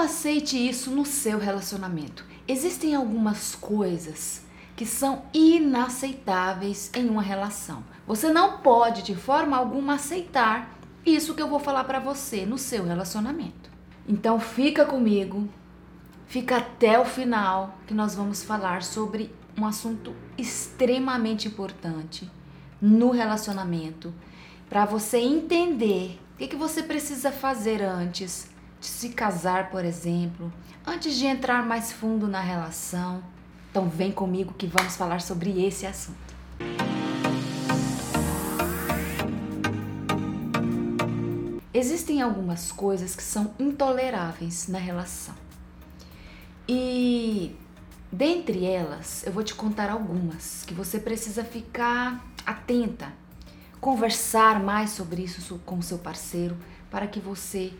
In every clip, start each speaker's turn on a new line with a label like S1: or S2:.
S1: aceite isso no seu relacionamento. Existem algumas coisas que são inaceitáveis em uma relação. Você não pode de forma alguma aceitar isso que eu vou falar para você no seu relacionamento. Então fica comigo, fica até o final que nós vamos falar sobre um assunto extremamente importante no relacionamento para você entender o que, que você precisa fazer antes de se casar, por exemplo, antes de entrar mais fundo na relação. Então vem comigo que vamos falar sobre esse assunto. Existem algumas coisas que são intoleráveis na relação. E dentre elas, eu vou te contar algumas que você precisa ficar atenta conversar mais sobre isso com o seu parceiro para que você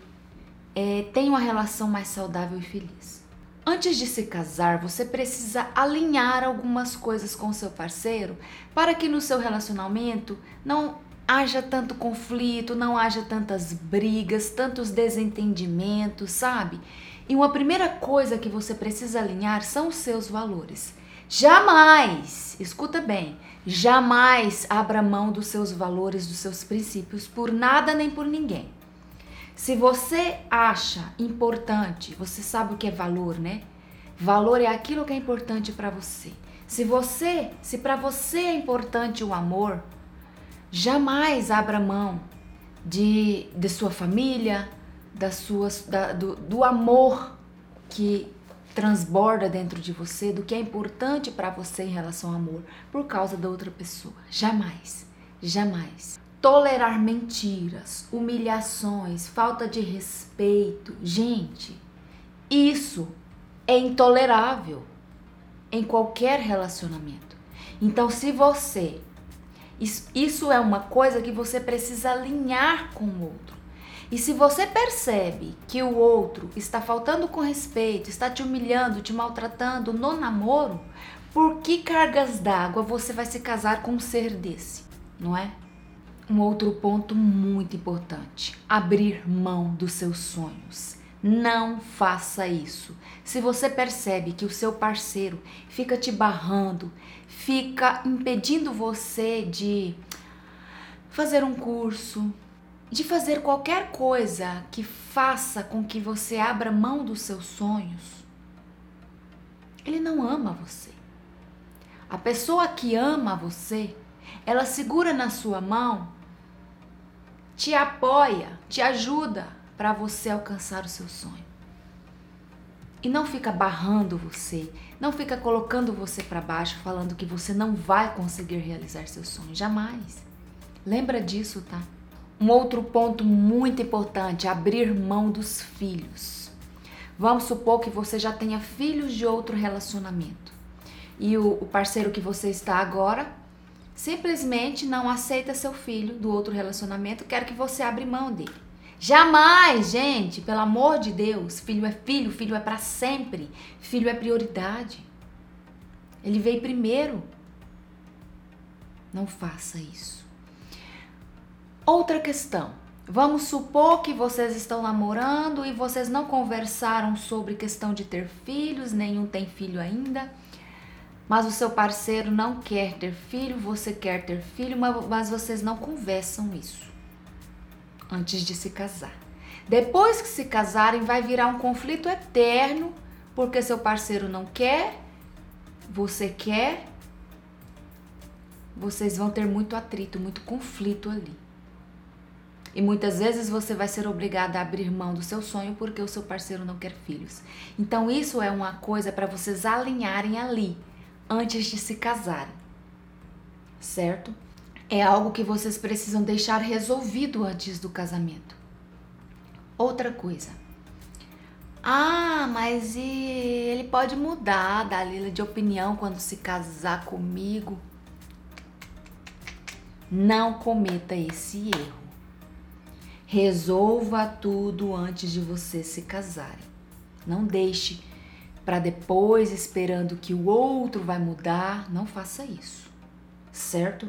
S1: é, tenha uma relação mais saudável e feliz. Antes de se casar, você precisa alinhar algumas coisas com seu parceiro para que no seu relacionamento não haja tanto conflito, não haja tantas brigas, tantos desentendimentos, sabe? E uma primeira coisa que você precisa alinhar são os seus valores. Jamais, escuta bem, jamais abra mão dos seus valores, dos seus princípios por nada nem por ninguém. Se você acha importante, você sabe o que é valor, né? Valor é aquilo que é importante para você. Se você, se para você é importante o amor, jamais abra mão de, de sua família, das suas, da, do, do amor que transborda dentro de você do que é importante para você em relação ao amor por causa da outra pessoa. Jamais, jamais. Tolerar mentiras, humilhações, falta de respeito. Gente, isso é intolerável em qualquer relacionamento. Então, se você. Isso é uma coisa que você precisa alinhar com o outro. E se você percebe que o outro está faltando com respeito, está te humilhando, te maltratando no namoro, por que cargas d'água você vai se casar com um ser desse, não é? Um outro ponto muito importante: abrir mão dos seus sonhos. Não faça isso. Se você percebe que o seu parceiro fica te barrando, fica impedindo você de fazer um curso, de fazer qualquer coisa que faça com que você abra mão dos seus sonhos, ele não ama você. A pessoa que ama você, ela segura na sua mão, te apoia, te ajuda para você alcançar o seu sonho. E não fica barrando você, não fica colocando você para baixo, falando que você não vai conseguir realizar seu sonho, jamais. Lembra disso, tá? Um outro ponto muito importante: abrir mão dos filhos. Vamos supor que você já tenha filhos de outro relacionamento e o, o parceiro que você está agora simplesmente não aceita seu filho do outro relacionamento, quer que você abra mão dele. Jamais, gente, pelo amor de Deus, filho é filho, filho é para sempre, filho é prioridade. Ele veio primeiro. Não faça isso. Outra questão. Vamos supor que vocês estão namorando e vocês não conversaram sobre questão de ter filhos, nenhum tem filho ainda, mas o seu parceiro não quer ter filho, você quer ter filho, mas vocês não conversam isso antes de se casar. Depois que se casarem, vai virar um conflito eterno, porque seu parceiro não quer, você quer, vocês vão ter muito atrito, muito conflito ali. E muitas vezes você vai ser obrigada a abrir mão do seu sonho porque o seu parceiro não quer filhos. Então isso é uma coisa para vocês alinharem ali antes de se casarem. Certo? É algo que vocês precisam deixar resolvido antes do casamento. Outra coisa. Ah, mas e ele pode mudar, Dalila, de opinião quando se casar comigo. Não cometa esse erro. Resolva tudo antes de você se casarem. Não deixe para depois esperando que o outro vai mudar. Não faça isso, certo?